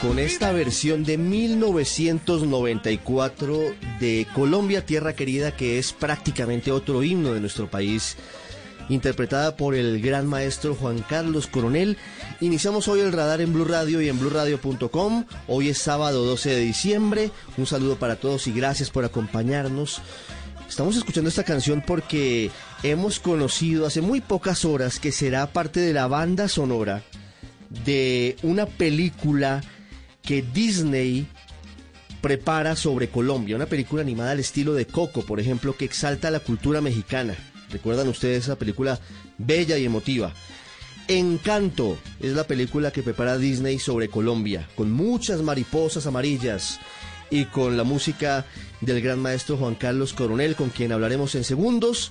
Con esta versión de 1994 de Colombia, tierra querida, que es prácticamente otro himno de nuestro país, interpretada por el gran maestro Juan Carlos Coronel. Iniciamos hoy el radar en Blue Radio y en bluradio.com. Hoy es sábado 12 de diciembre. Un saludo para todos y gracias por acompañarnos. Estamos escuchando esta canción porque hemos conocido hace muy pocas horas que será parte de la banda sonora de una película que Disney prepara sobre Colombia, una película animada al estilo de Coco, por ejemplo, que exalta la cultura mexicana. ¿Recuerdan ustedes esa película bella y emotiva? Encanto es la película que prepara Disney sobre Colombia, con muchas mariposas amarillas y con la música del gran maestro Juan Carlos Coronel, con quien hablaremos en segundos.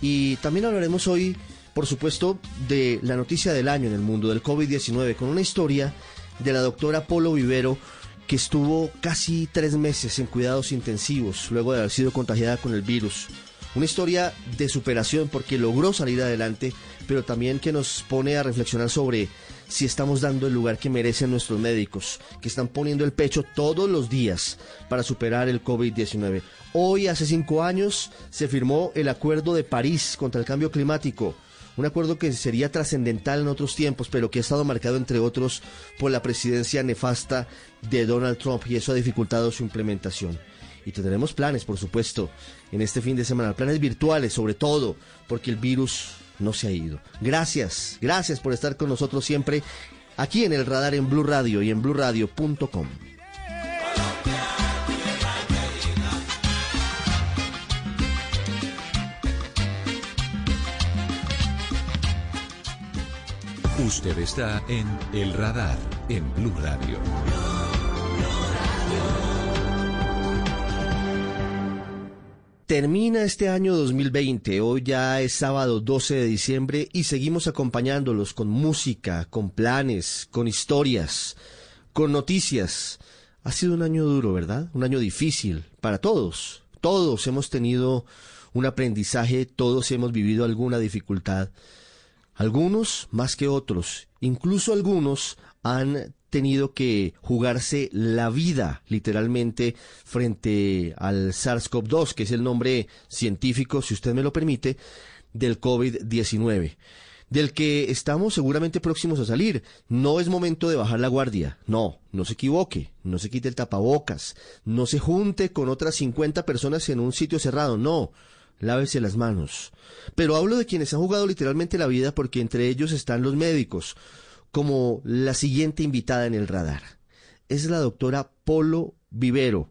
Y también hablaremos hoy, por supuesto, de la noticia del año en el mundo del COVID-19, con una historia de la doctora Polo Vivero, que estuvo casi tres meses en cuidados intensivos luego de haber sido contagiada con el virus. Una historia de superación porque logró salir adelante, pero también que nos pone a reflexionar sobre si estamos dando el lugar que merecen nuestros médicos, que están poniendo el pecho todos los días para superar el COVID-19. Hoy, hace cinco años, se firmó el Acuerdo de París contra el Cambio Climático. Un acuerdo que sería trascendental en otros tiempos, pero que ha estado marcado, entre otros, por la presidencia nefasta de Donald Trump y eso ha dificultado su implementación. Y tendremos planes, por supuesto, en este fin de semana, planes virtuales sobre todo, porque el virus no se ha ido. Gracias, gracias por estar con nosotros siempre aquí en el radar en Blue Radio y en bluradio.com. Usted está en El Radar en Blue Radio. Termina este año 2020, hoy ya es sábado 12 de diciembre y seguimos acompañándolos con música, con planes, con historias, con noticias. Ha sido un año duro, ¿verdad? Un año difícil para todos. Todos hemos tenido un aprendizaje, todos hemos vivido alguna dificultad. Algunos más que otros, incluso algunos han tenido que jugarse la vida literalmente frente al SARS-CoV-2, que es el nombre científico, si usted me lo permite, del COVID-19, del que estamos seguramente próximos a salir. No es momento de bajar la guardia, no, no se equivoque, no se quite el tapabocas, no se junte con otras 50 personas en un sitio cerrado, no. Lávese las manos. Pero hablo de quienes han jugado literalmente la vida porque entre ellos están los médicos, como la siguiente invitada en el radar. Es la doctora Polo Vivero.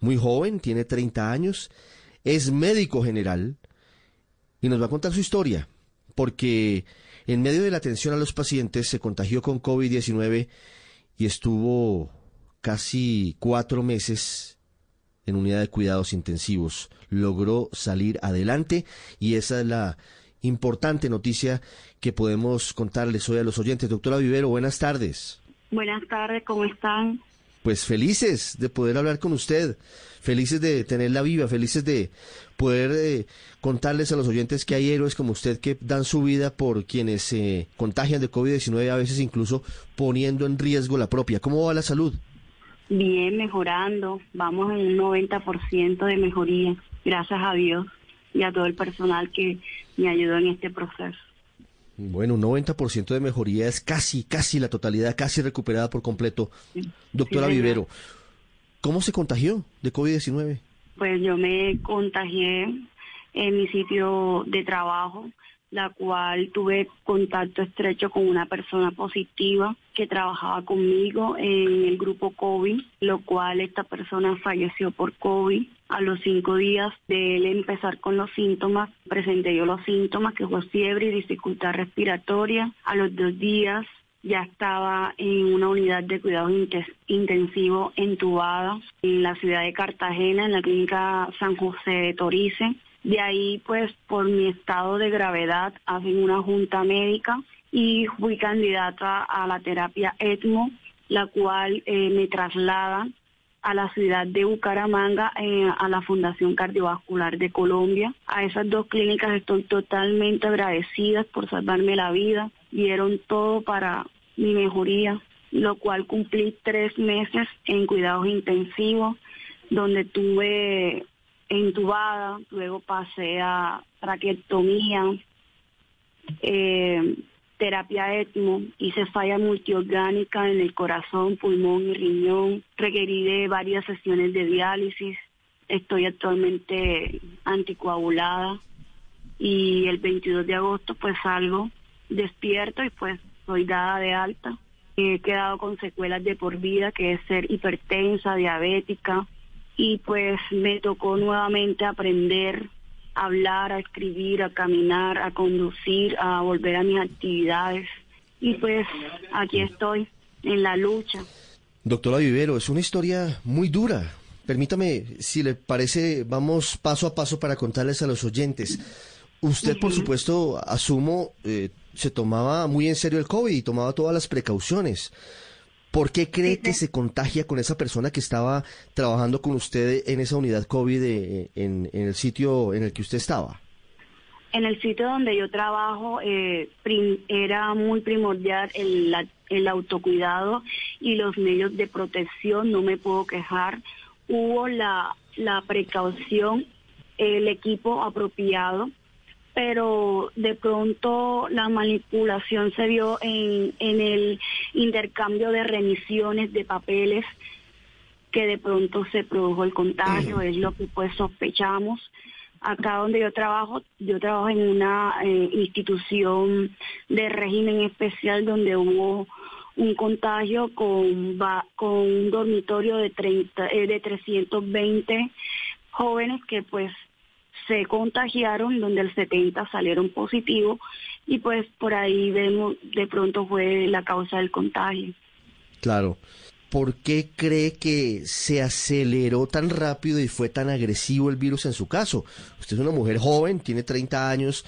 Muy joven, tiene 30 años, es médico general y nos va a contar su historia, porque en medio de la atención a los pacientes se contagió con COVID-19 y estuvo casi cuatro meses en unidad de cuidados intensivos. Logró salir adelante y esa es la importante noticia que podemos contarles hoy a los oyentes. Doctora Vivero, buenas tardes. Buenas tardes, ¿cómo están? Pues felices de poder hablar con usted, felices de tenerla viva, felices de poder eh, contarles a los oyentes que hay héroes como usted que dan su vida por quienes se contagian de COVID-19, a veces incluso poniendo en riesgo la propia. ¿Cómo va la salud? Bien, mejorando. Vamos en un 90% de mejoría, gracias a Dios y a todo el personal que me ayudó en este proceso. Bueno, un 90% de mejoría es casi, casi la totalidad, casi recuperada por completo. Doctora Sí. Vivero, ¿cómo se contagió de COVID-19? Pues yo me contagié en mi sitio de trabajo, la cual tuve contacto estrecho con una persona positiva que trabajaba conmigo en el grupo COVID, lo cual esta persona falleció por COVID. A los cinco días de él empezar con los síntomas, presenté yo los síntomas, que fue fiebre y dificultad respiratoria. A los dos días ya estaba en una unidad de cuidados intensivos entubada en la ciudad de Cartagena, en la clínica San José de Torice. De ahí, pues, por mi estado de gravedad, hacen una junta médica y fui candidata a la terapia ECMO, la cual eh, me traslada a la ciudad de Bucaramanga, eh, a la Fundación Cardiovascular de Colombia. A esas dos clínicas estoy totalmente agradecida por salvarme la vida. Dieron todo para mi mejoría, lo cual cumplí tres meses en cuidados intensivos, donde tuve entubada, luego pasé a traqueotomía, eh, terapia ECMO, hice falla multiorgánica en el corazón, pulmón y riñón, requerí de varias sesiones de diálisis, estoy actualmente anticoagulada y el 22 de agosto pues salgo despierto y pues soy dada de alta. He quedado con secuelas de por vida, que es ser hipertensa, diabética, y pues me tocó nuevamente aprender a hablar, a escribir, a caminar, a conducir, a volver a mis actividades. Y pues aquí estoy, en la lucha. Doctora Vivero, es una historia muy dura. Permítame, si le parece, vamos paso a paso para contarles a los oyentes. Usted, por supuesto, asumo, eh, se tomaba muy en serio el COVID y tomaba todas las precauciones. ¿Por qué cree Sí, que sí. se contagia con esa persona que estaba trabajando con usted en esa unidad COVID en, en el sitio en el que usted estaba? En el sitio donde yo trabajo eh, prim- era muy primordial el, la- el autocuidado y los medios de protección, no me puedo quejar. Hubo la, la precaución, el equipo apropiado, pero de pronto la manipulación se vio en, en el intercambio de remisiones de papeles que de pronto se produjo el contagio, es lo que pues sospechamos. Acá donde yo trabajo, yo trabajo en una eh, institución de régimen especial donde hubo un contagio con, con un dormitorio de, 30, eh, de 320 jóvenes que pues se contagiaron, donde el 70 salieron positivos y pues por ahí vemos de pronto fue la causa del contagio. Claro. ¿Por qué cree que se aceleró tan rápido y fue tan agresivo el virus en su caso? Usted es una mujer joven, tiene 30 años.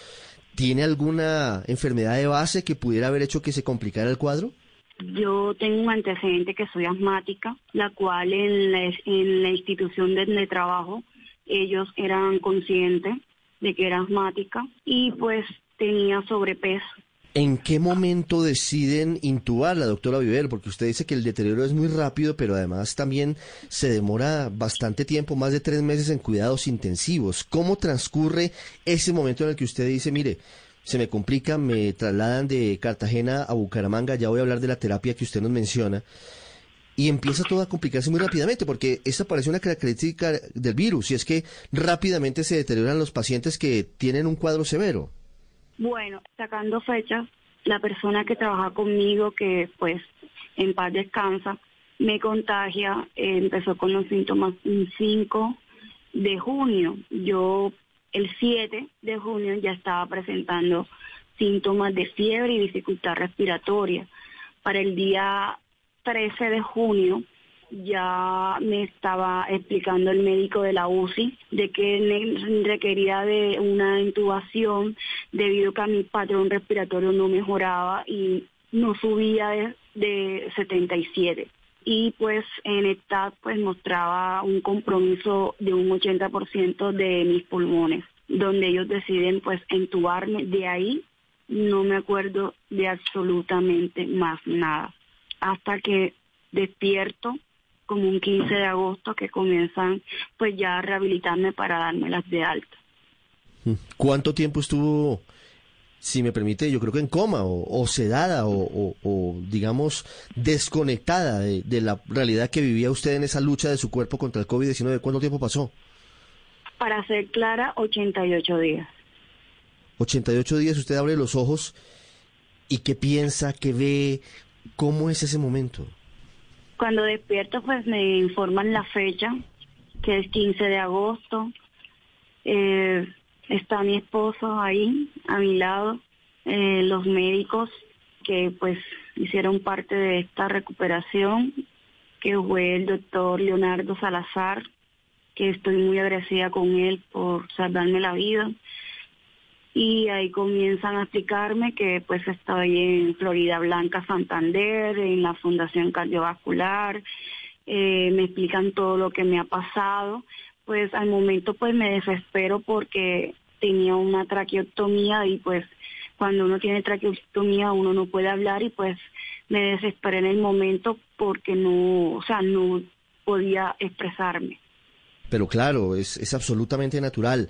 ¿Tiene alguna enfermedad de base que pudiera haber hecho que se complicara el cuadro? Yo tengo un antecedente que soy asmática, la cual en la, en la institución donde trabajo ellos eran conscientes de que era asmática y pues tenía sobrepeso. ¿En qué momento deciden intubar la doctora Viver? Porque usted dice que el deterioro es muy rápido, pero además también se demora bastante tiempo, más de tres meses en cuidados intensivos. ¿Cómo transcurre ese momento en el que usted dice, mire, se me complica, me trasladan de Cartagena a Bucaramanga, ya voy a hablar de la terapia que usted nos menciona, y empieza todo a complicarse muy rápidamente, porque esta parece una característica del virus, y es que rápidamente se deterioran los pacientes que tienen un cuadro severo. Bueno, sacando fechas, la persona que trabaja conmigo, que pues en paz descansa, me contagia, eh, empezó con los síntomas un 5 de junio. Yo el 7 de junio ya estaba presentando síntomas de fiebre y dificultad respiratoria. Para el día 13 de junio ya me estaba explicando el médico de la UCI de que requería de una intubación debido a que mi patrón respiratorio no mejoraba y no subía de, de 77 y pues en esta pues mostraba un compromiso de un 80% de mis pulmones, donde ellos deciden pues entubarme. De ahí no me acuerdo de absolutamente más nada. Hasta que despierto como un 15 de agosto que comienzan pues ya a rehabilitarme para darme las de alta. ¿Cuánto tiempo estuvo si me permite, yo creo que en coma o, sedada o, digamos desconectada de, la realidad que vivía usted en esa lucha de su cuerpo contra el COVID-19. ¿Cuánto tiempo pasó? Para ser clara, 88 días. 88 días usted abre los ojos y qué piensa, qué ve, cómo es ese momento. Cuando despierto pues me informan la fecha, que es 15 de agosto. Eh, Está mi esposo ahí a mi lado, eh, los médicos que pues hicieron parte de esta recuperación, que fue el doctor Leonardo Salazar, que estoy muy agradecida con él por salvarme la vida. Y ahí comienzan a explicarme que pues estoy en Florida Blanca, Santander, en la Fundación Cardiovascular, eh, me explican todo lo que me ha pasado pues al momento pues me desespero porque tenía una traqueotomía y pues cuando uno tiene traqueotomía uno no puede hablar y pues me desesperé en el momento porque no, o sea, no podía expresarme. Pero claro, es, es absolutamente natural.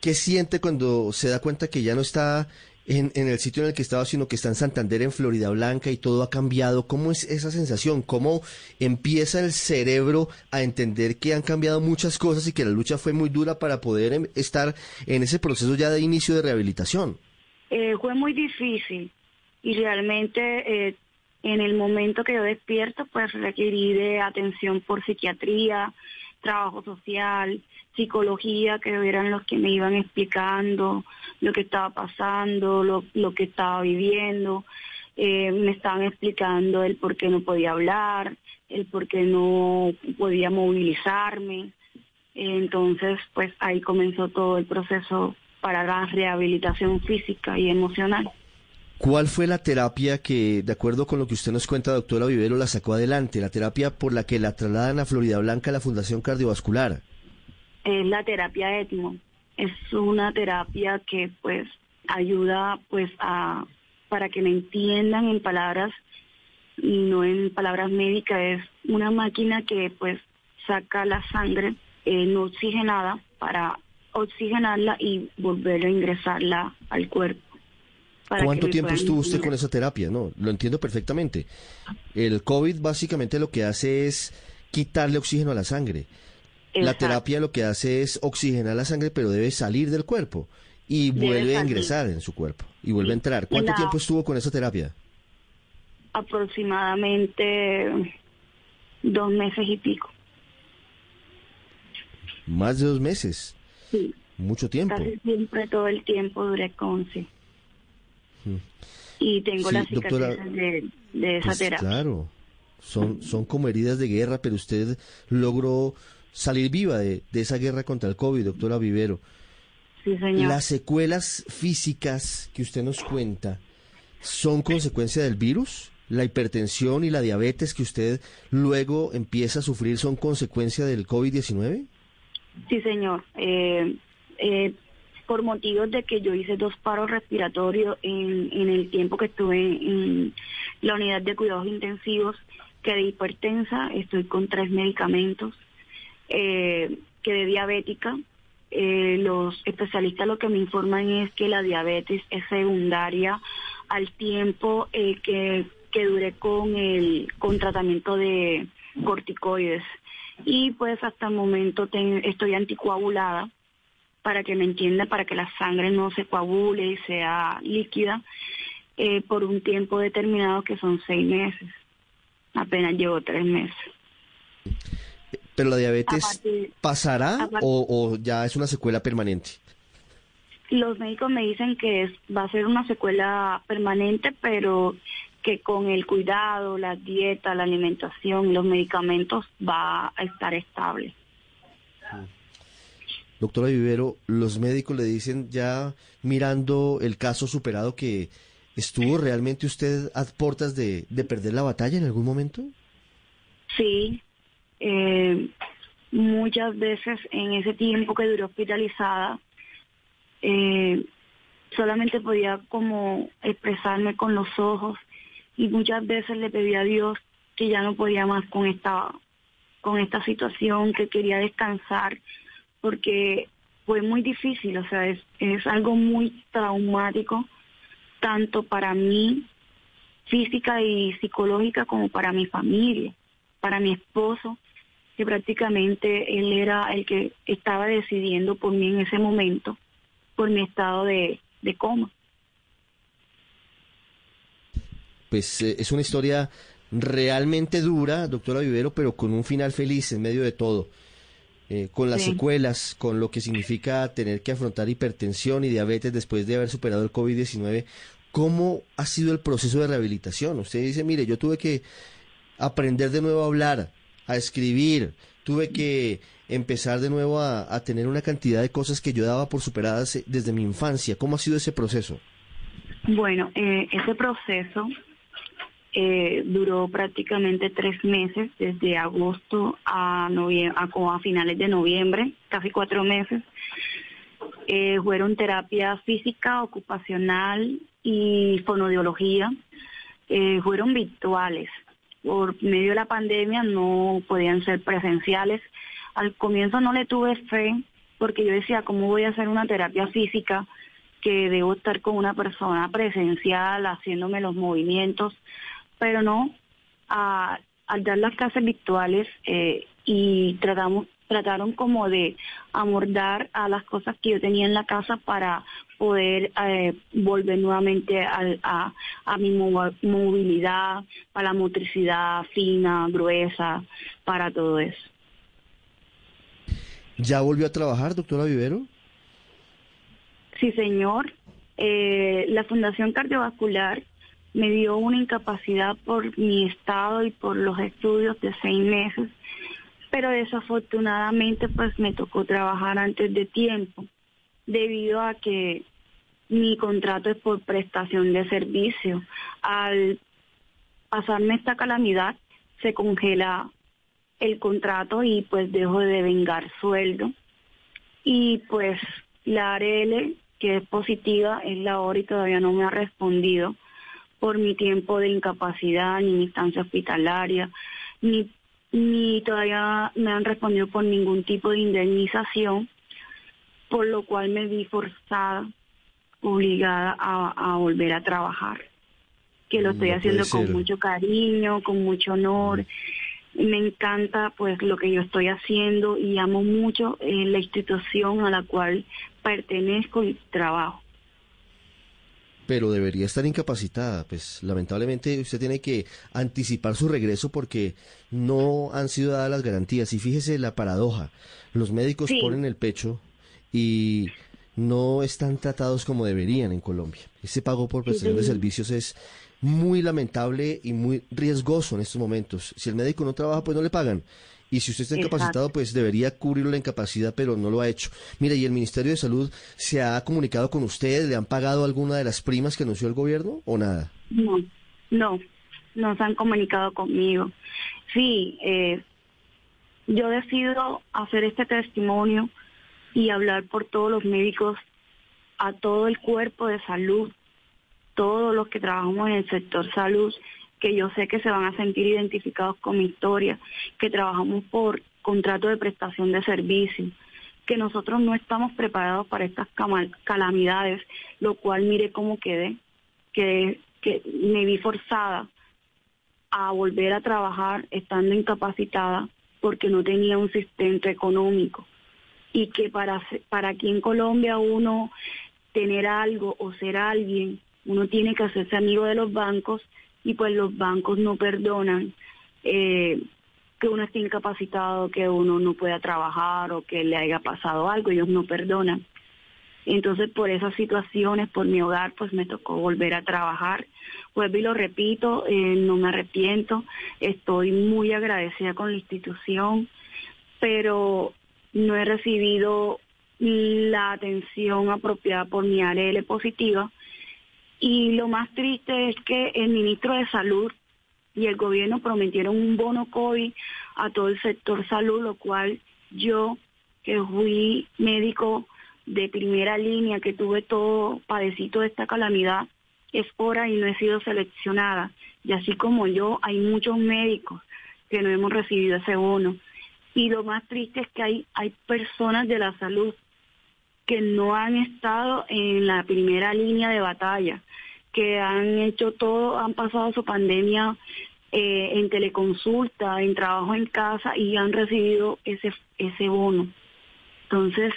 ¿Qué siente cuando se da cuenta que ya no está en, el sitio en el que estaba, sino que está en Santander, en Florida Blanca, y todo ha cambiado. ¿Cómo es esa sensación? ¿Cómo empieza el cerebro a entender que han cambiado muchas cosas y que la lucha fue muy dura para poder em, estar en ese proceso ya de inicio de rehabilitación? Eh, fue muy difícil y realmente eh, en el momento que yo despierto, pues requerí de atención por psiquiatría, trabajo social, psicología, que eran los que me iban explicando lo que estaba pasando, lo, lo que estaba viviendo. Eh, me estaban explicando el por qué no podía hablar, el por qué no podía movilizarme. Entonces, pues ahí comenzó todo el proceso para la rehabilitación física y emocional. ¿Cuál fue la terapia que, de acuerdo con lo que usted nos cuenta, doctora Vivero, la sacó adelante? La terapia por la que la trasladan a Florida Blanca a la Fundación Cardiovascular es la terapia ETMO. Es una terapia que pues ayuda pues a para que me entiendan en palabras no en palabras médicas es una máquina que pues saca la sangre eh, no oxigenada para oxigenarla y volver a ingresarla al cuerpo. ¿Cuánto tiempo estuvo usted con esa terapia? No, lo entiendo perfectamente. El COVID básicamente lo que hace es quitarle oxígeno a la sangre. La terapia lo que hace es oxigenar la sangre, pero debe salir del cuerpo y vuelve a ingresar en su cuerpo y vuelve a entrar. ¿Cuánto tiempo estuvo con esa terapia? Aproximadamente dos meses y pico. Más de dos meses. Sí. Mucho tiempo. Casi siempre todo el tiempo duré con sí. Mm. Y tengo la cicatrices de, esa pues terapia. Claro, son, son como heridas de guerra, pero usted logró salir viva de, esa guerra contra el COVID, doctora Vivero. Sí, señor. Las secuelas físicas que usted nos cuenta son consecuencia del virus. La hipertensión y la diabetes que usted luego empieza a sufrir son consecuencia del COVID-19? Sí, señor. Eh, eh, por motivos de que yo hice dos paros respiratorios en, en el tiempo que estuve en la unidad de cuidados intensivos, quedé hipertensa, estoy con tres medicamentos, eh, quedé diabética. Eh, los especialistas lo que me informan es que la diabetes es secundaria al tiempo eh, que, que duré con el con tratamiento de corticoides y pues hasta el momento estoy anticoagulada para que me entienda, para que la sangre no se coagule y sea líquida eh, por un tiempo determinado que son seis meses. Apenas llevo tres meses. ¿Pero la diabetes pasará o, ya es una secuela permanente? Los médicos me dicen que es, va a ser una secuela permanente, pero que con el cuidado, la dieta, la alimentación y los medicamentos va a estar estable. Doctora Vivero, los médicos le dicen ya mirando el caso superado que estuvo realmente usted a puertas de, de perder la batalla en algún momento. Sí, eh, muchas veces en ese tiempo que duró hospitalizada, eh, solamente podía como expresarme con los ojos y muchas veces le pedí a Dios que ya no podía más con esta con esta situación, que quería descansar porque fue muy difícil, o sea, es, es algo muy traumático tanto para mí física y psicológica como para mi familia, para mi esposo, que prácticamente él era el que estaba decidiendo por mí en ese momento, por mi estado de, de coma. Pues eh, es una historia realmente dura, doctora Vivero, pero con un final feliz en medio de todo. Eh, con las Sí. secuelas, con lo que significa tener que afrontar hipertensión y diabetes después de haber superado el COVID-19. ¿Cómo ha sido el proceso de rehabilitación? Usted dice, mire, yo tuve que aprender de nuevo a hablar, a escribir, tuve que empezar de nuevo a, tener una cantidad de cosas que yo daba por superadas eh, desde mi infancia. ¿Cómo ha sido ese proceso? Bueno, eh, ese proceso eh, duró prácticamente tres meses, desde agosto a, a, a finales de noviembre, casi cuatro meses. Eh, fueron terapia física, ocupacional y fonodiología. Eh, fueron virtuales. Por medio de la pandemia no podían ser presenciales. Al comienzo no le tuve fe porque yo decía, ¿cómo voy a hacer una terapia física? que debo estar con una persona presencial haciéndome los movimientos, pero no, al dar las clases virtuales eh, y tratamos trataron como de amordar a las cosas que yo tenía en la casa para poder eh, volver nuevamente a, a mi mo- movilidad, para la motricidad fina, gruesa, para todo eso. ¿Ya volvió a trabajar, doctora Vivero? Sí, señor. Eh, la Fundación Cardiovascular me dio una incapacidad por mi estado y por los estudios de seis meses, pero desafortunadamente pues me tocó trabajar antes de tiempo, debido a que mi contrato es por prestación de servicio. Al pasarme esta calamidad, se congela el contrato y pues dejo de vengar sueldo. Y pues la ARL, que es positiva, es la hora y todavía no me ha respondido por mi tiempo de incapacidad, ni mi instancia hospitalaria, ni, ni todavía me han respondido por ningún tipo de indemnización, por lo cual me vi forzada, obligada a, a volver a trabajar. Que lo estoy No puede haciendo con ser. mucho cariño, con mucho honor. Me encanta pues lo que yo estoy haciendo y amo mucho eh, la institución a la cual pertenezco y trabajo. Pero debería estar incapacitada. Pues lamentablemente usted tiene que anticipar su regreso porque no han sido dadas las garantías. Y fíjese la paradoja, los médicos Sí. ponen el pecho y no están tratados como deberían en Colombia. Ese pago por prestación de Sí. servicios es muy lamentable y muy riesgoso en estos momentos. Si el médico no trabaja, pues no le pagan. Y si usted está Exacto. incapacitado, pues debería cubrir la incapacidad, pero no lo ha hecho. Mire, ¿y el Ministerio de Salud se ha comunicado con usted? ¿Le han pagado alguna de las primas que anunció el gobierno o nada? No, no, no se han comunicado conmigo. Sí, eh, yo decido hacer este testimonio y hablar por todos los médicos, a todo el cuerpo de salud, todos los que trabajamos en el sector salud, que yo sé que se van a sentir identificados con mi historia, que trabajamos por contrato de prestación de servicio, que nosotros no estamos preparados para estas calamidades, lo cual mire cómo quedé, que, que me vi forzada a volver a trabajar estando incapacitada porque no tenía un sustento económico. Y que para para aquí en Colombia uno tener algo o ser alguien uno tiene que hacerse amigo de los bancos y pues los bancos no perdonan eh, que uno esté incapacitado, que uno no pueda trabajar o que le haya pasado algo, ellos no perdonan. Entonces por esas situaciones, por mi hogar, pues me tocó volver a trabajar vuelvo y lo repito, eh, no me arrepiento, estoy muy agradecida con la institución, pero no he recibido la atención apropiada por mi ARL positiva. Y lo más triste es que el ministro de Salud y el gobierno prometieron un bono COVID a todo el sector salud, lo cual yo, que fui médico de primera línea, que tuve todo padecito de esta calamidad, es hora y no he sido seleccionada. Y así como yo, hay muchos médicos que no hemos recibido ese bono. Y lo más triste es que hay, hay personas de la salud que no han estado en la primera línea de batalla, que han hecho todo, han pasado su pandemia eh, en teleconsulta, en trabajo en casa y han recibido ese, ese bono. Entonces,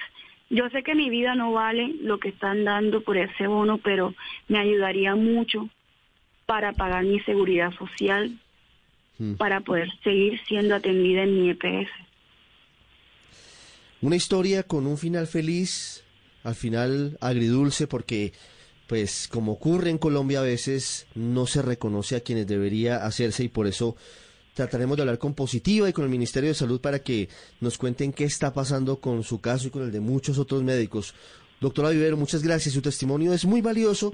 yo sé que mi vida no vale lo que están dando por ese bono, pero me ayudaría mucho para pagar mi seguridad social, hmm. para poder seguir siendo atendida en mi EPS. Una historia con un final feliz, al final agridulce, porque, pues, como ocurre en Colombia a veces, no se reconoce a quienes debería hacerse y por eso trataremos de hablar con Positiva y con el Ministerio de Salud para que nos cuenten qué está pasando con su caso y con el de muchos otros médicos. Doctora Vivero, muchas gracias. Su testimonio es muy valioso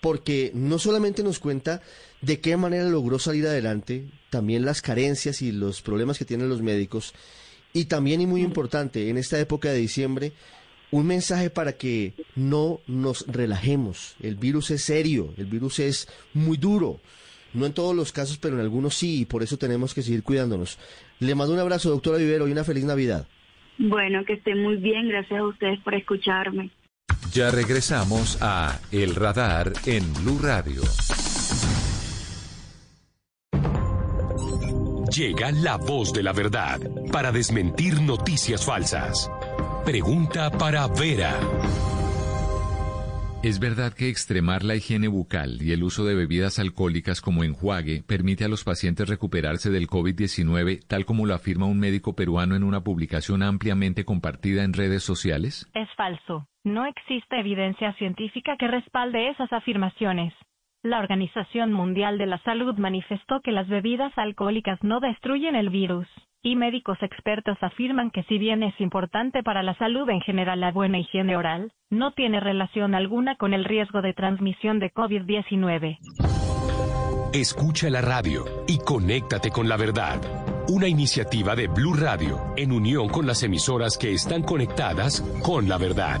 porque no solamente nos cuenta de qué manera logró salir adelante, también las carencias y los problemas que tienen los médicos, y también, y muy importante, en esta época de diciembre, un mensaje para que no nos relajemos. El virus es serio, el virus es muy duro. No en todos los casos, pero en algunos sí, y por eso tenemos que seguir cuidándonos. Le mando un abrazo, doctora Vivero, y una feliz Navidad. Bueno, que esté muy bien. Gracias a ustedes por escucharme. Ya regresamos a El Radar en Blue Radio. Llega la voz de la verdad para desmentir noticias falsas. Pregunta para Vera. ¿Es verdad que extremar la higiene bucal y el uso de bebidas alcohólicas como enjuague permite a los pacientes recuperarse del COVID-19, tal como lo afirma un médico peruano en una publicación ampliamente compartida en redes sociales? Es falso. No existe evidencia científica que respalde esas afirmaciones. La Organización Mundial de la Salud manifestó que las bebidas alcohólicas no destruyen el virus, y médicos expertos afirman que si bien es importante para la salud en general la buena higiene oral, no tiene relación alguna con el riesgo de transmisión de COVID-19. Escucha la radio y conéctate con la verdad. Una iniciativa de Blue Radio en unión con las emisoras que están conectadas con la verdad.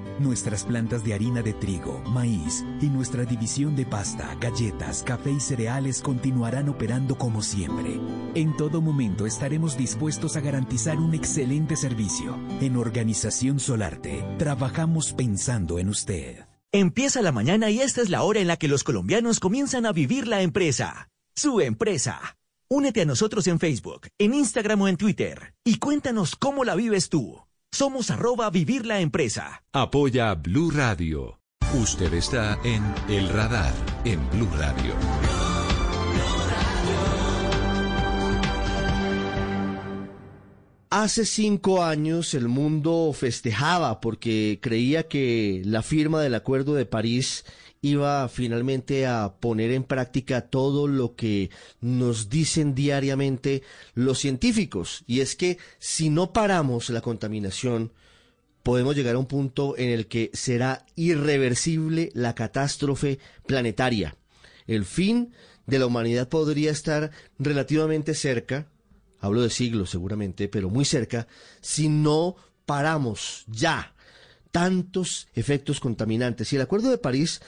Nuestras plantas de harina de trigo, maíz y nuestra división de pasta, galletas, café y cereales continuarán operando como siempre. En todo momento estaremos dispuestos a garantizar un excelente servicio. En Organización Solarte, trabajamos pensando en usted. Empieza la mañana y esta es la hora en la que los colombianos comienzan a vivir la empresa. Su empresa. Únete a nosotros en Facebook, en Instagram o en Twitter y cuéntanos cómo la vives tú. Somos arroba vivir la empresa. Apoya Blue Radio. Usted está en El Radar, en Blue Radio. Hace cinco años el mundo festejaba porque creía que la firma del Acuerdo de París iba finalmente a poner en práctica todo lo que nos dicen diariamente los científicos. Y es que si no paramos la contaminación, podemos llegar a un punto en el que será irreversible la catástrofe planetaria. El fin de la humanidad podría estar relativamente cerca, hablo de siglos seguramente, pero muy cerca, si no paramos ya tantos efectos contaminantes. Y el Acuerdo de París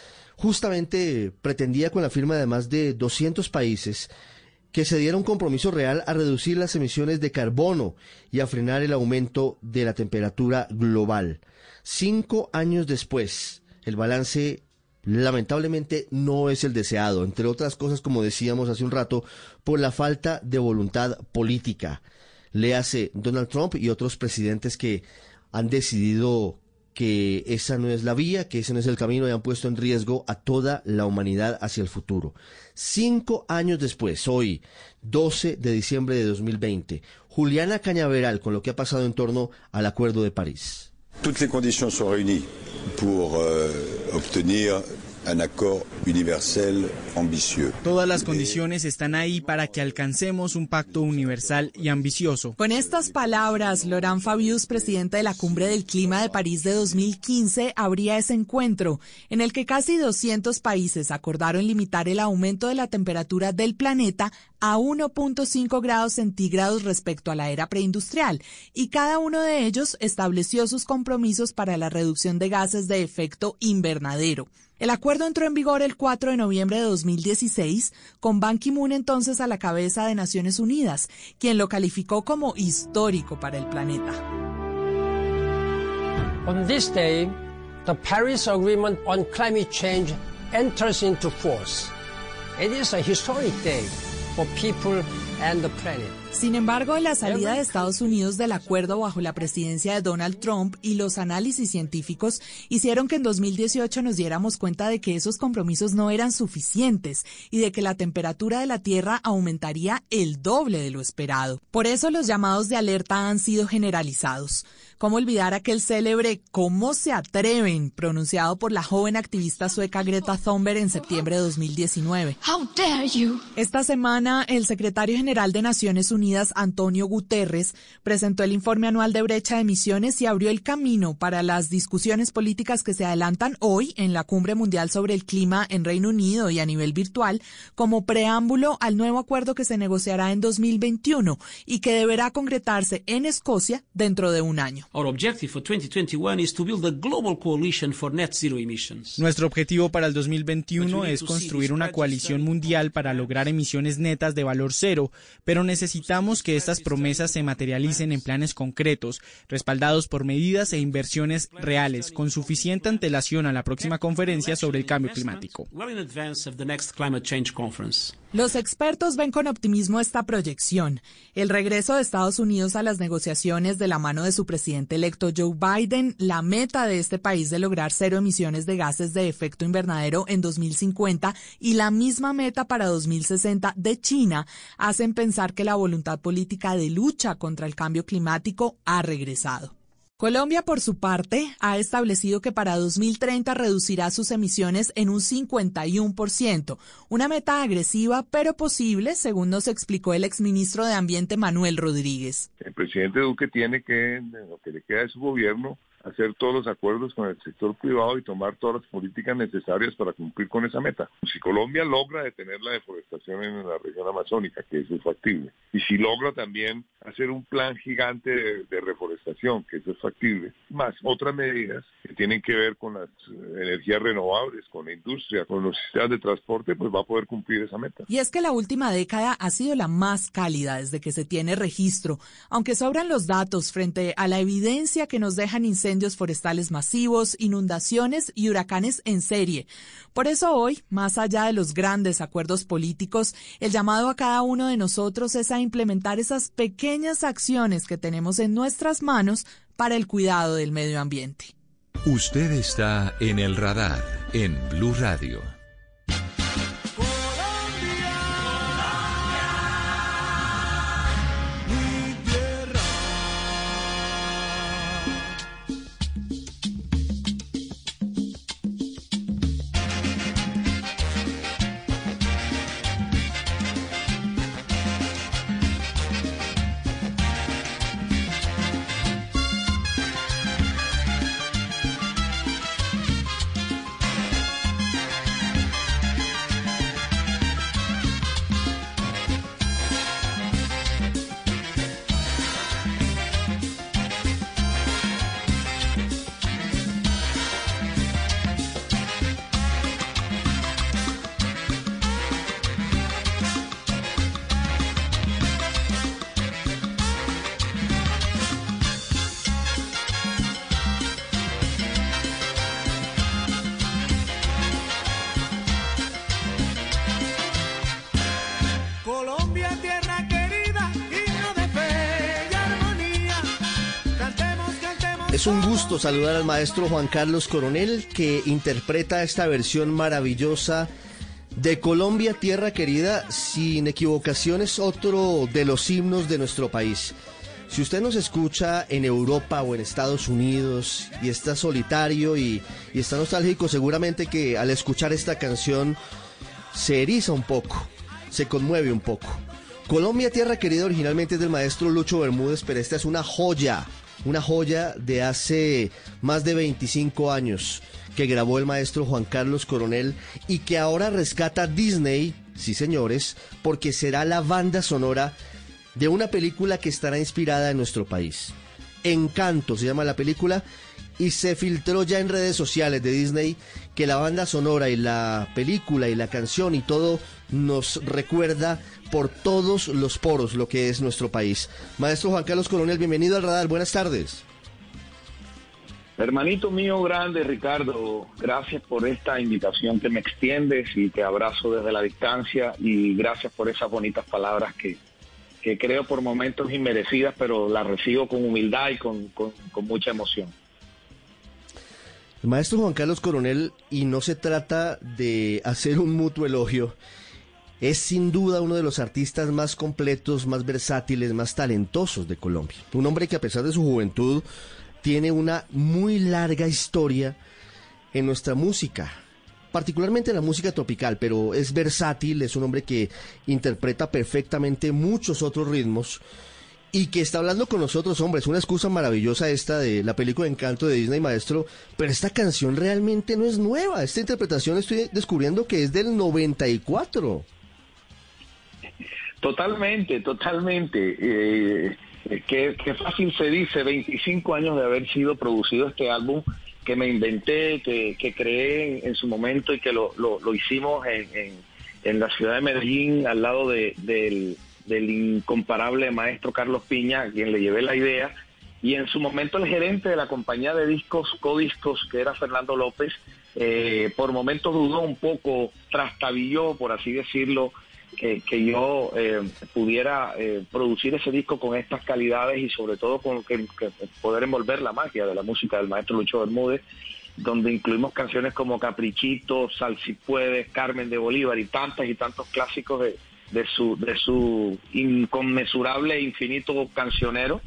justamente pretendía con la firma de más de 200 países que se diera un compromiso real a reducir las emisiones de carbono y a frenar el aumento de la temperatura global. Cinco años después, el balance lamentablemente no es el deseado, entre otras cosas, como decíamos hace un rato, por la falta de voluntad política. Le hace Donald Trump y otros presidentes que han decidido que esa no es la vía, que ese no es el camino y han puesto en riesgo a toda la humanidad hacia el futuro. Cinco años después, hoy, 12 de diciembre de 2020, Juliana Cañaveral con lo que ha pasado en torno al Acuerdo de París. Toutes les conditions sont réunies pour euh, obtenir un accord universel ambitieux. Todas las condiciones están ahí para que alcancemos un pacto universal y ambicioso. Con estas palabras, Laurent Fabius, presidente de la Cumbre del Clima de París de 2015, abría ese encuentro en el que casi 200 países acordaron limitar el aumento de la temperatura del planeta a 1.5 grados centígrados respecto a la era preindustrial y cada uno de ellos estableció sus compromisos para la reducción de gases de efecto invernadero. El acuerdo entró en vigor el 4 de noviembre de 2016, con Ban Ki-moon entonces a la cabeza de Naciones Unidas, quien lo calificó como histórico para el planeta. On this day, the Paris Agreement on climate change enters into force. It is a historic day for people and the planet. Sin embargo, la salida de Estados Unidos del acuerdo bajo la presidencia de Donald Trump y los análisis científicos hicieron que en 2018 nos diéramos cuenta de que esos compromisos no eran suficientes y de que la temperatura de la Tierra aumentaría el doble de lo esperado. Por eso los llamados de alerta han sido generalizados. ¿Cómo olvidar aquel célebre ¿Cómo se atreven? pronunciado por la joven activista sueca Greta Thunberg en septiembre de 2019? How dare you? Esta semana, el secretario general de Naciones Unidas, Antonio Guterres, presentó el informe anual de brecha de emisiones y abrió el camino para las discusiones políticas que se adelantan hoy en la Cumbre Mundial sobre el Clima en Reino Unido y a nivel virtual como preámbulo al nuevo acuerdo que se negociará en 2021 y que deberá concretarse en Escocia dentro de un año. Our objective for 2021 is to build a global coalition for net zero emissions. Nuestro objetivo para el 2021 es construir una coalición mundial para lograr emisiones netas de valor cero, pero necesitamos que estas promesas se materialicen en planes concretos, respaldados por medidas e inversiones reales, con suficiente antelación a la próxima conferencia sobre el cambio climático. Los expertos ven con optimismo esta proyección. El regreso de Estados Unidos a las negociaciones de la mano de su presidente electo Joe Biden, la meta de este país de lograr cero emisiones de gases de efecto invernadero en 2050 y la misma meta para 2060 de China hacen pensar que la voluntad política de lucha contra el cambio climático ha regresado. Colombia, por su parte, ha establecido que para 2030 reducirá sus emisiones en un 51%, una meta agresiva pero posible, según nos explicó el exministro de Ambiente Manuel Rodríguez. El presidente Duque tiene que, lo que le queda de su gobierno, hacer todos los acuerdos con el sector privado y tomar todas las políticas necesarias para cumplir con esa meta. Si Colombia logra detener la deforestación en la región amazónica, que eso es factible, y si logra también hacer un plan gigante de, de reforestación, que eso es factible, más otras medidas que tienen que ver con las energías renovables, con la industria, con los sistemas de transporte, pues va a poder cumplir esa meta. Y es que la última década ha sido la más cálida desde que se tiene registro, aunque sobran los datos frente a la evidencia que nos dejan incendios forestales masivos, inundaciones y huracanes en serie. Por eso hoy, más allá de los grandes acuerdos políticos, el llamado a cada uno de nosotros es a implementar esas pequeñas acciones que tenemos en nuestras manos para el cuidado del medio ambiente. Usted está en el radar en Blue Radio. Es un gusto saludar al maestro Juan Carlos Coronel que interpreta esta versión maravillosa de Colombia, Tierra Querida, sin equivocaciones, otro de los himnos de nuestro país. Si usted nos escucha en Europa o en Estados Unidos y está solitario y, y está nostálgico, seguramente que al escuchar esta canción se eriza un poco, se conmueve un poco. Colombia, Tierra Querida originalmente es del maestro Lucho Bermúdez, pero esta es una joya una joya de hace más de 25 años que grabó el maestro Juan Carlos Coronel y que ahora rescata Disney, sí señores, porque será la banda sonora de una película que estará inspirada en nuestro país. Encanto se llama la película y se filtró ya en redes sociales de Disney que la banda sonora y la película y la canción y todo nos recuerda por todos los poros lo que es nuestro país. Maestro Juan Carlos Coronel, bienvenido al radar, buenas tardes. Hermanito mío grande, Ricardo, gracias por esta invitación que me extiendes y te abrazo desde la distancia y gracias por esas bonitas palabras que, que creo por momentos inmerecidas, pero las recibo con humildad y con, con mucha emoción. Maestro Juan Carlos Coronel, y no se trata de hacer un mutuo elogio, es sin duda uno de los artistas más completos, más versátiles, más talentosos de Colombia. Un hombre que a pesar de su juventud tiene una muy larga historia en nuestra música, particularmente en la música tropical, pero es versátil, es un hombre que interpreta perfectamente muchos otros ritmos y que está hablando con nosotros, hombre, es una excusa maravillosa esta de la película Encanto de Disney Maestro, pero esta canción realmente no es nueva, esta interpretación estoy descubriendo que es del 94. Totalmente, totalmente. Eh, qué, fácil se dice, 25 años de haber sido producido este álbum que me inventé, que, que creé en, su momento y que lo, lo, hicimos en, en, la ciudad de Medellín, al lado de, del del incomparable maestro Carlos Piña, a quien le llevé la idea, y en su momento el gerente de la compañía de discos Codiscos, que era Fernando López, eh, por momentos dudó un poco, trastabilló, por así decirlo, que, yo eh, pudiera eh, producir ese disco con estas calidades y sobre todo con que, poder envolver la magia de la música del maestro Lucho Bermúdez, donde incluimos canciones como Caprichito, Sal si puedes, Carmen de Bolívar y tantas y tantos clásicos de, de su, de su inconmensurable e infinito cancionero.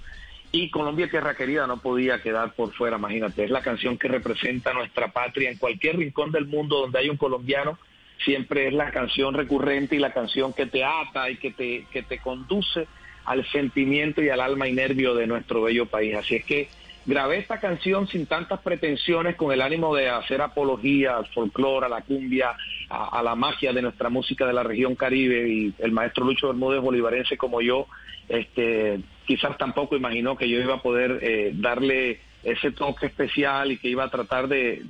Y Colombia Tierra Querida no podía quedar por fuera, imagínate, es la canción que representa nuestra patria en cualquier rincón del mundo donde hay un colombiano, siempre es la canción recurrente y la canción que te ata y que te, que te conduce al sentimiento y al alma y nervio de nuestro bello país. Así es que grabé esta canción sin tantas pretensiones, con el ánimo de hacer apología al folclore, a la cumbia, a, la magia de nuestra música de la región Caribe. Y el maestro Lucho Bermúdez, bolivarense como yo, este, quizás tampoco imaginó que yo iba a poder eh, darle ese toque especial y que iba a tratar de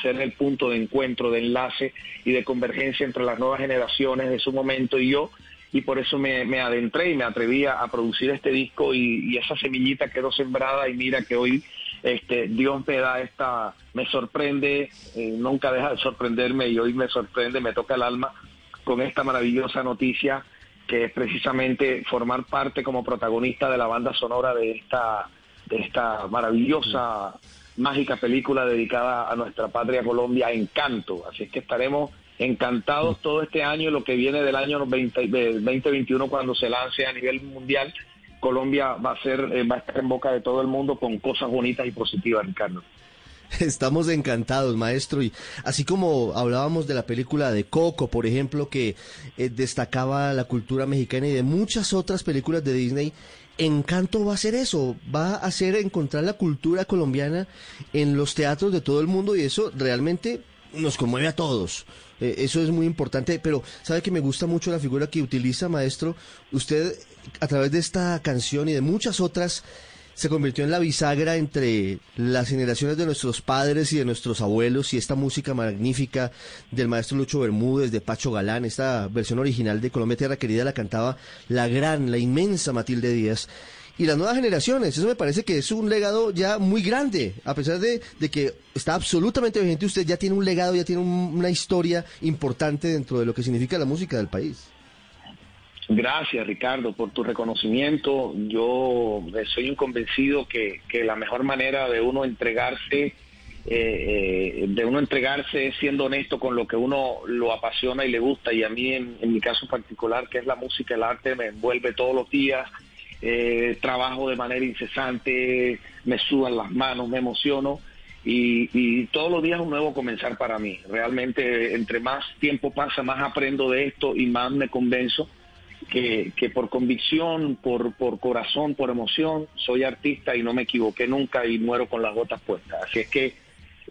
ser el punto de encuentro, de enlace y de convergencia entre las nuevas generaciones de su momento y yo y por eso me, adentré y me atreví a, producir este disco y, esa semillita quedó sembrada y mira que hoy este Dios me da esta, me sorprende, eh, nunca deja de sorprenderme y hoy me sorprende, me toca el alma con esta maravillosa noticia que es precisamente formar parte como protagonista de la banda sonora de esta, de esta maravillosa, mágica película dedicada a nuestra patria Colombia, Encanto. Así es que estaremos encantados todo este año, lo que viene del año 2021 cuando se lance a nivel mundial. Colombia va a ser, eh, va a estar en boca de todo el mundo con cosas bonitas y positivas, Ricardo. Estamos encantados, maestro. Y así como hablábamos de la película de Coco, por ejemplo, que eh, destacaba la cultura mexicana y de muchas otras películas de Disney, Encanto va a ser eso, va a ser encontrar la cultura colombiana en los teatros de todo el mundo y eso realmente nos conmueve a todos. Eh, eso es muy importante, pero sabe que me gusta mucho la figura que utiliza, maestro. Usted, a través de esta canción y de muchas otras, se convirtió en la bisagra entre las generaciones de nuestros padres y de nuestros abuelos y esta música magnífica del maestro Lucho Bermúdez, de Pacho Galán, esta versión original de Colombia Tierra Querida la cantaba la gran, la inmensa Matilde Díaz y las nuevas generaciones. Eso me parece que es un legado ya muy grande, a pesar de, que está absolutamente vigente, usted ya tiene un legado, ya tiene una historia importante dentro de lo que significa la música del país. Gracias, Ricardo, por tu reconocimiento. Yo soy un convencido que, que la mejor manera de uno entregarse, eh, eh, de uno entregarse siendo honesto con lo que uno lo apasiona y le gusta. Y a mí, en, en mi caso particular, que es la música, el arte, me envuelve todos los días. Eh, trabajo de manera incesante, me sudan las manos, me emociono. Y, todos los días un nuevo comenzar para mí. Realmente, entre más tiempo pasa, más aprendo de esto y más me convenzo que, que por convicción, por, por corazón, por emoción, soy artista y no me equivoqué nunca y muero con las botas puestas. Así es que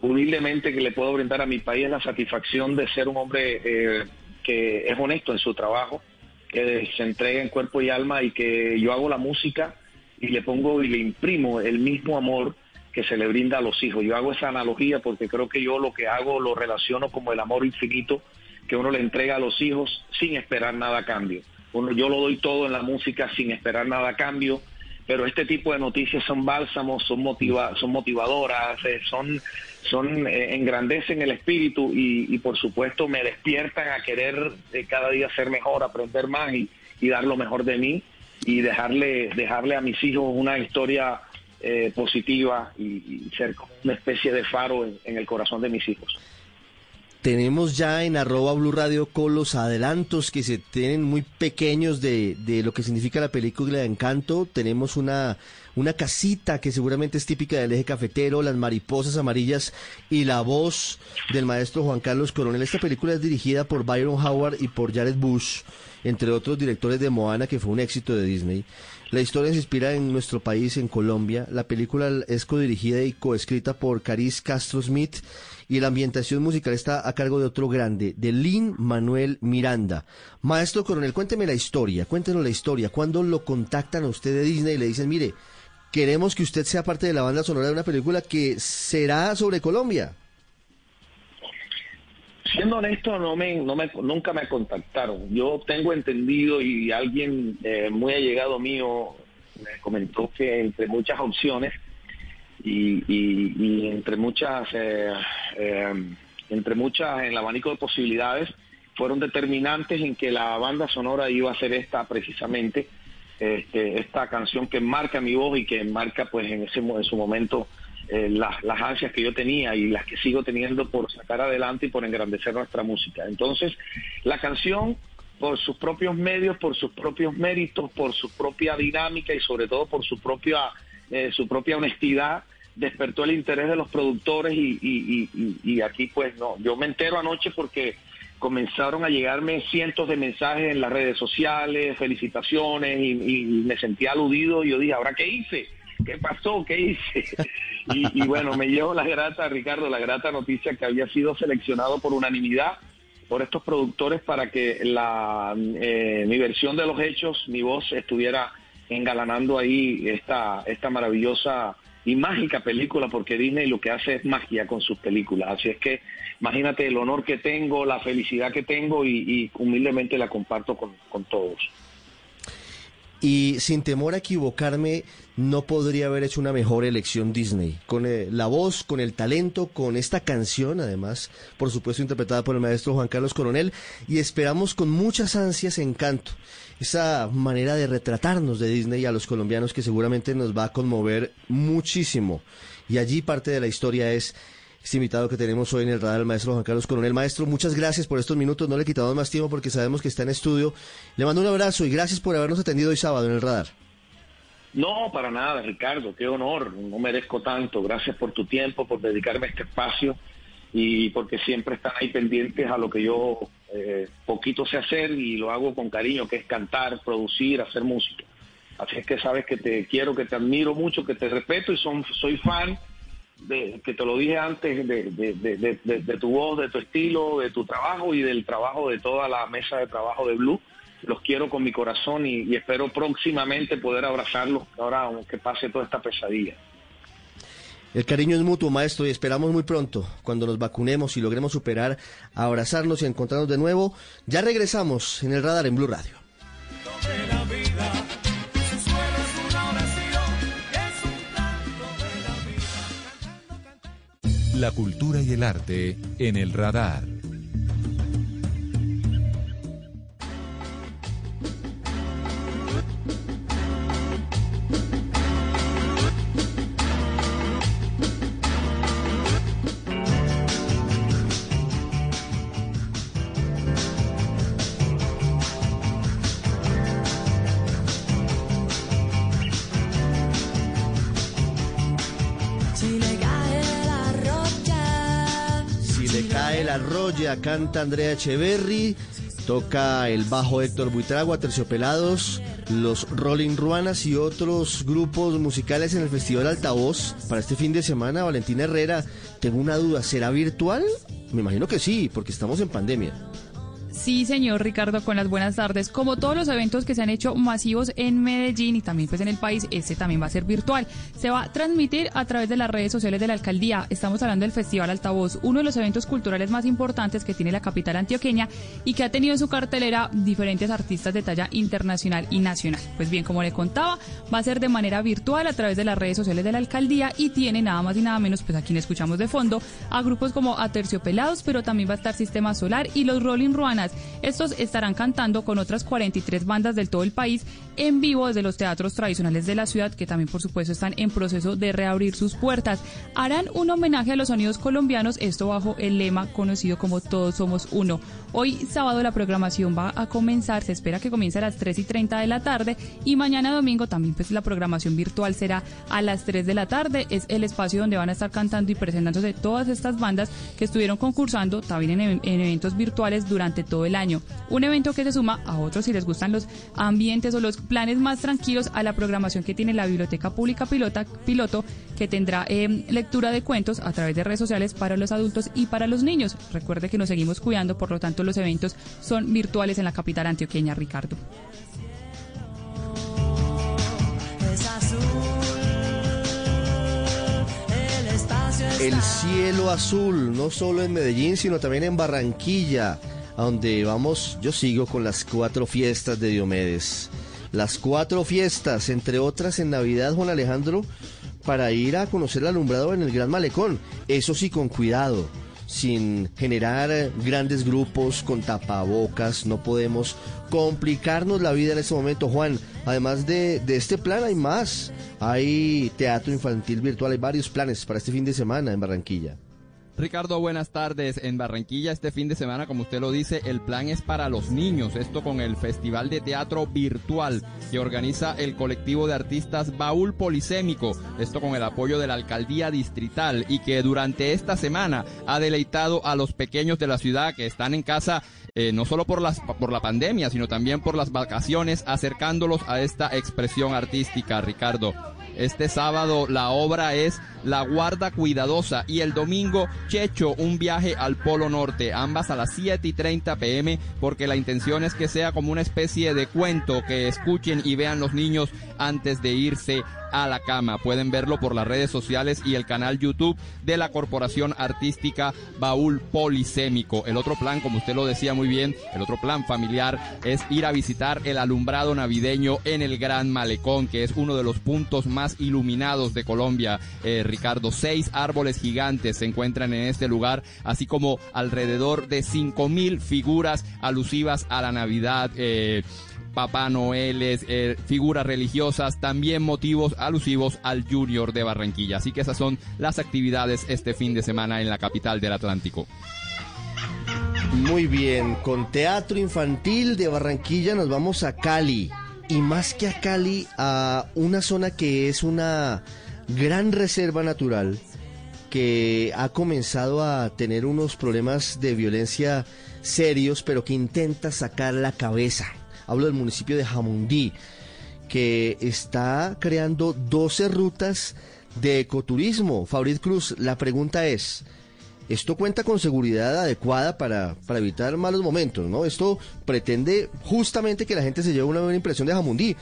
humildemente que le puedo brindar a mi país la satisfacción de ser un hombre eh, que es honesto en su trabajo, que se entrega en cuerpo y alma y que yo hago la música y le pongo y le imprimo el mismo amor que se le brinda a los hijos. Yo hago esa analogía porque creo que yo lo que hago lo relaciono como el amor infinito que uno le entrega a los hijos sin esperar nada a cambio. Uno, yo lo doy todo en la música sin esperar nada a cambio, pero este tipo de noticias son bálsamos, son, motiva son motivadoras, eh, son, son eh, engrandecen el espíritu y, y, por supuesto me despiertan a querer eh, cada día ser mejor, aprender más y, y, dar lo mejor de mí y dejarle, dejarle a mis hijos una historia eh, positiva y, y, ser una especie de faro en, en, el corazón de mis hijos. Tenemos ya en arroba Blue Radio con los adelantos que se tienen muy pequeños de, de lo que significa la película de Encanto. Tenemos una, una casita que seguramente es típica del eje cafetero, las mariposas amarillas y la voz del maestro Juan Carlos Coronel. Esta película es dirigida por Byron Howard y por Jared Bush, entre otros directores de Moana, que fue un éxito de Disney. La historia se inspira en nuestro país, en Colombia. La película es codirigida y coescrita por Caris Castro Smith y la ambientación musical está a cargo de otro grande, de Lin Manuel Miranda. Maestro Coronel, cuénteme la historia, cuéntenos la historia. ¿Cuándo lo contactan a usted de Disney y le dicen, mire, queremos que usted sea parte de la banda sonora de una película que será sobre Colombia? Siendo honesto, no me, no me, nunca me contactaron. Yo tengo entendido y alguien eh, muy allegado mío me comentó que entre muchas opciones y, y, entre muchas, eh, eh, entre muchas, en el abanico de posibilidades, fueron determinantes en que la banda sonora iba a ser esta precisamente, este, esta canción que marca mi voz y que marca pues en ese en su momento eh, las, las ansias que yo tenía y las que sigo teniendo por sacar adelante y por engrandecer nuestra música. Entonces, la canción, por sus propios medios, por sus propios méritos, por su propia dinámica y sobre todo por su propia, eh, su propia honestidad, despertó el interés de los productores y, y, y, y, aquí pues no, yo me entero anoche porque comenzaron a llegarme cientos de mensajes en las redes sociales, felicitaciones y, me sentí aludido y yo dije, ¿ahora qué hice? ¿qué pasó? ¿Qué hice? Y, y, bueno, me llevo la grata, Ricardo, la grata noticia que había sido seleccionado por unanimidad por estos productores para que la eh, mi versión de los hechos, mi voz estuviera engalanando ahí esta, esta maravillosa y mágica película, porque Disney lo que hace es magia con sus películas. Así es que imagínate el honor que tengo, la felicidad que tengo y, humildemente la comparto con, con todos y sin temor a equivocarme, no podría haber hecho una mejor elección Disney. Con eh, la voz, con el talento, con esta canción, además, por supuesto interpretada por el maestro Juan Carlos Coronel, y esperamos con muchas ansias Encanto, esa manera de retratarnos de Disney a los colombianos que seguramente nos va a conmover muchísimo. Y allí parte de la historia es este invitado que tenemos hoy en el radar, el maestro Juan Carlos Coronel. Maestro, muchas gracias por estos minutos. No le quitamos más tiempo porque sabemos que está en estudio. Le mando un abrazo y gracias por habernos atendido hoy sábado en el radar. No, para nada, Ricardo. Qué honor. No merezco tanto. Gracias por tu tiempo, por dedicarme a este espacio y porque siempre están ahí pendientes a lo que yo eh, poquito sé hacer y lo hago con cariño, que es cantar, producir, hacer música. Así es que sabes que te quiero, que te admiro mucho, que te respeto y son, soy fan de, que te lo dije antes, de, de, de, tu voz, de tu estilo, de tu trabajo y del trabajo de toda la mesa de trabajo de Blue. Los quiero con mi corazón y, y espero próximamente poder abrazarlos ahora aunque pase toda esta pesadilla. El cariño es mutuo, maestro, y esperamos muy pronto, cuando nos vacunemos y logremos superar, abrazarnos y encontrarnos de nuevo. Ya regresamos en el radar en Blue Radio. La cultura y el arte en el radar. Canta Andrea Echeverry, toca el bajo Héctor Buitragua, Terciopelados, los Rolling Ruanas y otros grupos musicales en el Festival Altavoz para este fin de semana. Valentina Herrera, tengo una duda, ¿será virtual? Me imagino que sí, porque estamos en pandemia. Sí, señor Ricardo, con las buenas tardes. Como todos los eventos que se han hecho masivos en Medellín y también pues en el país, este también va a ser virtual. Se va a transmitir a través de las redes sociales de la alcaldía. Estamos hablando del Festival Altavoz, uno de los eventos culturales más importantes que tiene la capital antioqueña y que ha tenido en su cartelera diferentes artistas de talla internacional y nacional. Pues bien, como le contaba, va a ser de manera virtual a través de las redes sociales de la alcaldía y tiene nada más y nada menos, pues a quien escuchamos de fondo, a grupos como Aterciopelados, pero también va a estar Sistema Solar y los Rolling Ruanas estos estarán cantando con otras 43 bandas del todo el país en vivo desde los teatros tradicionales de la ciudad, que también por supuesto están en proceso de reabrir sus puertas. Harán un homenaje a los sonidos colombianos, esto bajo el lema conocido como Todos Somos Uno. Hoy sábado la programación va a comenzar, se espera que comience a las 3 y 30 de la tarde y mañana domingo también pues la programación virtual será a las 3 de la tarde. Es el espacio donde van a estar cantando y presentándose todas estas bandas que estuvieron concursando también en, en eventos virtuales durante todo el año. Un evento que se suma a otros si les gustan los ambientes o los planes más tranquilos a la programación que tiene la Biblioteca Pública Pilota, Piloto, que tendrá em, lectura de cuentos a través de redes sociales para los adultos y para los niños. Recuerde que nos seguimos cuidando, por lo tanto los eventos son virtuales en la capital antioqueña, Ricardo. El cielo azul, no solo en Medellín, sino también en Barranquilla a donde vamos, yo sigo con las cuatro fiestas de Diomedes. Las cuatro fiestas, entre otras en Navidad, Juan Alejandro, para ir a conocer el alumbrado en el Gran Malecón. Eso sí, con cuidado, sin generar grandes grupos con tapabocas. No podemos complicarnos la vida en este momento, Juan. Además de, de este plan, hay más. Hay teatro infantil virtual, hay varios planes para este fin de semana en Barranquilla. Ricardo, buenas tardes. En Barranquilla este fin de semana, como usted lo dice, el plan es para los niños. Esto con el Festival de Teatro Virtual que organiza el colectivo de artistas Baúl Polisémico. Esto con el apoyo de la Alcaldía Distrital y que durante esta semana ha deleitado a los pequeños de la ciudad que están en casa eh, no solo por, las, por la pandemia, sino también por las vacaciones, acercándolos a esta expresión artística, Ricardo. Este sábado la obra es La Guarda Cuidadosa y el domingo Checho, un viaje al Polo Norte, ambas a las 7 y 30 pm, porque la intención es que sea como una especie de cuento que escuchen y vean los niños antes de irse a la cama. Pueden verlo por las redes sociales y el canal YouTube de la Corporación Artística Baúl Polisémico. El otro plan, como usted lo decía muy bien, el otro plan familiar es ir a visitar el alumbrado navideño en el Gran Malecón, que es uno de los puntos más iluminados de Colombia. Eh, Ricardo, seis árboles gigantes se encuentran en este lugar, así como alrededor de cinco mil figuras alusivas a la Navidad. Eh, Papá Noel, eh, figuras religiosas, también motivos alusivos al Junior de Barranquilla. Así que esas son las actividades este fin de semana en la capital del Atlántico. Muy bien, con teatro infantil de Barranquilla nos vamos a Cali. Y más que a Cali, a una zona que es una gran reserva natural que ha comenzado a tener unos problemas de violencia serios, pero que intenta sacar la cabeza hablo del municipio de Jamundí, que está creando 12 rutas de ecoturismo. Fabrit Cruz, la pregunta es, ¿esto cuenta con seguridad adecuada para, para evitar malos momentos? ¿no? Esto pretende justamente que la gente se lleve una buena impresión de Jamundí.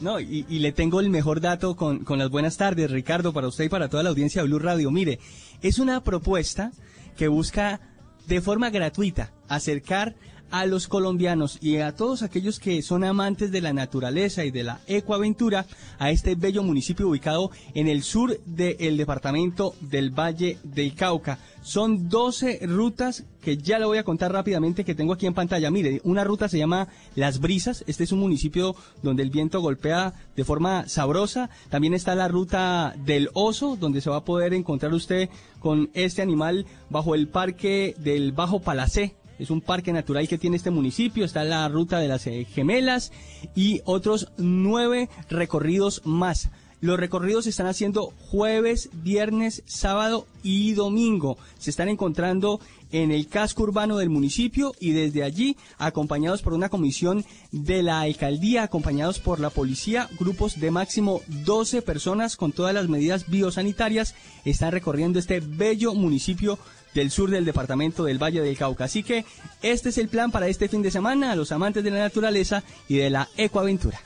No, y, le tengo el mejor dato con, con las buenas tardes, Ricardo, para usted y para toda la audiencia de Blue Radio. Mire, es una propuesta que busca de forma gratuita acercar a los colombianos y a todos aquellos que son amantes de la naturaleza y de la ecoaventura a este bello municipio ubicado en el sur del departamento del Valle del Cauca. Son 12 rutas que ya le voy a contar rápidamente que tengo aquí en pantalla. Mire, una ruta se llama Las Brisas. Este es un municipio donde el viento golpea de forma sabrosa. También está la ruta del oso, donde se va a poder encontrar usted con este animal bajo el parque del Bajo Palacé es un parque natural que tiene este municipio, está la ruta de las eh, gemelas y otros nueve recorridos más. Los recorridos se están haciendo jueves, viernes, sábado y domingo. Se están encontrando en el casco urbano del municipio y desde allí, acompañados por una comisión de la alcaldía, acompañados por la policía, grupos de máximo 12 personas con todas las medidas biosanitarias, están recorriendo este bello municipio del sur del departamento del Valle del Cauca. Así que este es el plan para este fin de semana a los amantes de la naturaleza y de la ecoaventura.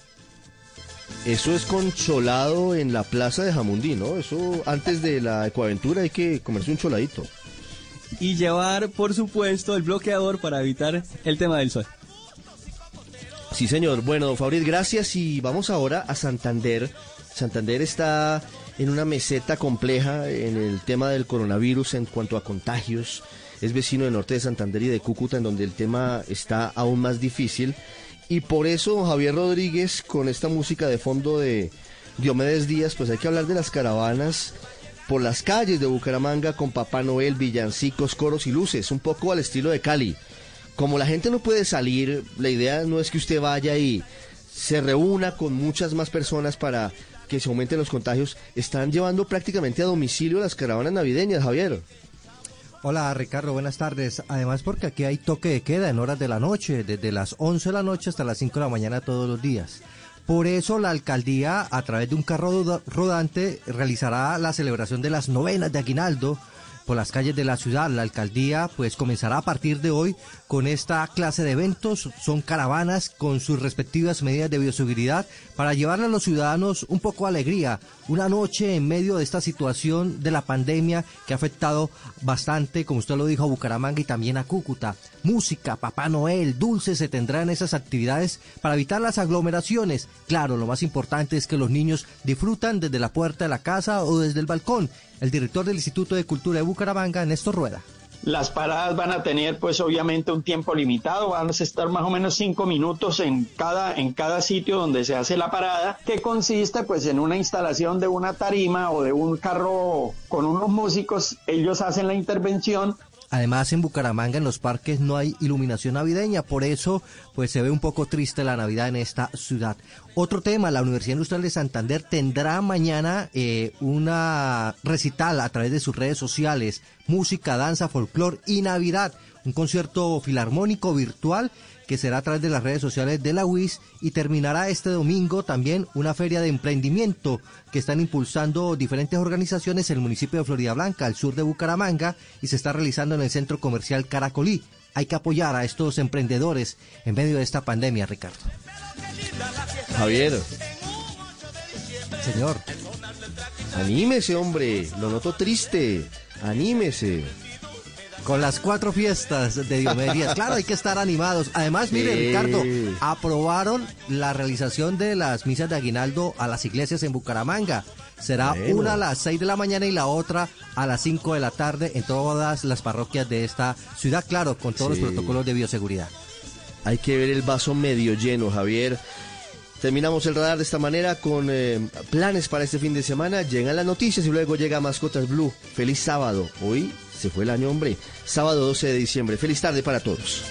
Eso es con cholado en la plaza de Jamundí, ¿no? Eso antes de la ecoaventura hay que comerse un choladito. Y llevar, por supuesto, el bloqueador para evitar el tema del sol. Sí, señor. Bueno, Fabriz, gracias y vamos ahora a Santander. Santander está en una meseta compleja en el tema del coronavirus en cuanto a contagios. Es vecino del norte de Santander y de Cúcuta, en donde el tema está aún más difícil. Y por eso, Javier Rodríguez, con esta música de fondo de Diomedes Díaz, pues hay que hablar de las caravanas por las calles de Bucaramanga con Papá Noel, villancicos, coros y luces, un poco al estilo de Cali. Como la gente no puede salir, la idea no es que usted vaya y se reúna con muchas más personas para que se aumenten los contagios. Están llevando prácticamente a domicilio las caravanas navideñas, Javier. Hola Ricardo, buenas tardes. Además porque aquí hay toque de queda en horas de la noche, desde las 11 de la noche hasta las 5 de la mañana todos los días. Por eso la alcaldía, a través de un carro rodante, realizará la celebración de las novenas de Aguinaldo por las calles de la ciudad. La alcaldía pues comenzará a partir de hoy con esta clase de eventos. Son caravanas con sus respectivas medidas de bioseguridad para llevarle a los ciudadanos un poco de alegría. Una noche en medio de esta situación de la pandemia que ha afectado bastante, como usted lo dijo, a Bucaramanga y también a Cúcuta. Música, Papá Noel, dulces se tendrán esas actividades para evitar las aglomeraciones. Claro, lo más importante es que los niños disfrutan desde la puerta de la casa o desde el balcón. El director del Instituto de Cultura de Bucaramanga, Néstor Rueda. Las paradas van a tener pues obviamente un tiempo limitado, van a estar más o menos cinco minutos en cada, en cada sitio donde se hace la parada, que consiste pues en una instalación de una tarima o de un carro con unos músicos, ellos hacen la intervención, Además, en Bucaramanga, en los parques, no hay iluminación navideña, por eso pues se ve un poco triste la Navidad en esta ciudad. Otro tema, la Universidad Industrial de Santander tendrá mañana eh, una recital a través de sus redes sociales, música, danza, folclor y Navidad, un concierto filarmónico virtual que será a través de las redes sociales de la UIS y terminará este domingo también una feria de emprendimiento que están impulsando diferentes organizaciones en el municipio de Florida Blanca, al sur de Bucaramanga, y se está realizando en el centro comercial Caracolí. Hay que apoyar a estos emprendedores en medio de esta pandemia, Ricardo. Javier. Señor. Anímese, hombre. Lo noto triste. Anímese. Con las cuatro fiestas de Diomedes Claro, hay que estar animados. Además, mire, Ricardo, aprobaron la realización de las misas de aguinaldo a las iglesias en Bucaramanga. Será una a las seis de la mañana y la otra a las cinco de la tarde en todas las parroquias de esta ciudad, claro, con todos los protocolos de bioseguridad. Hay que ver el vaso medio lleno, Javier. Terminamos el radar de esta manera con eh, planes para este fin de semana. Llegan las noticias y luego llega Mascotas Blue. Feliz sábado. Hoy se fue el año, hombre. Sábado 12 de diciembre. Feliz tarde para todos.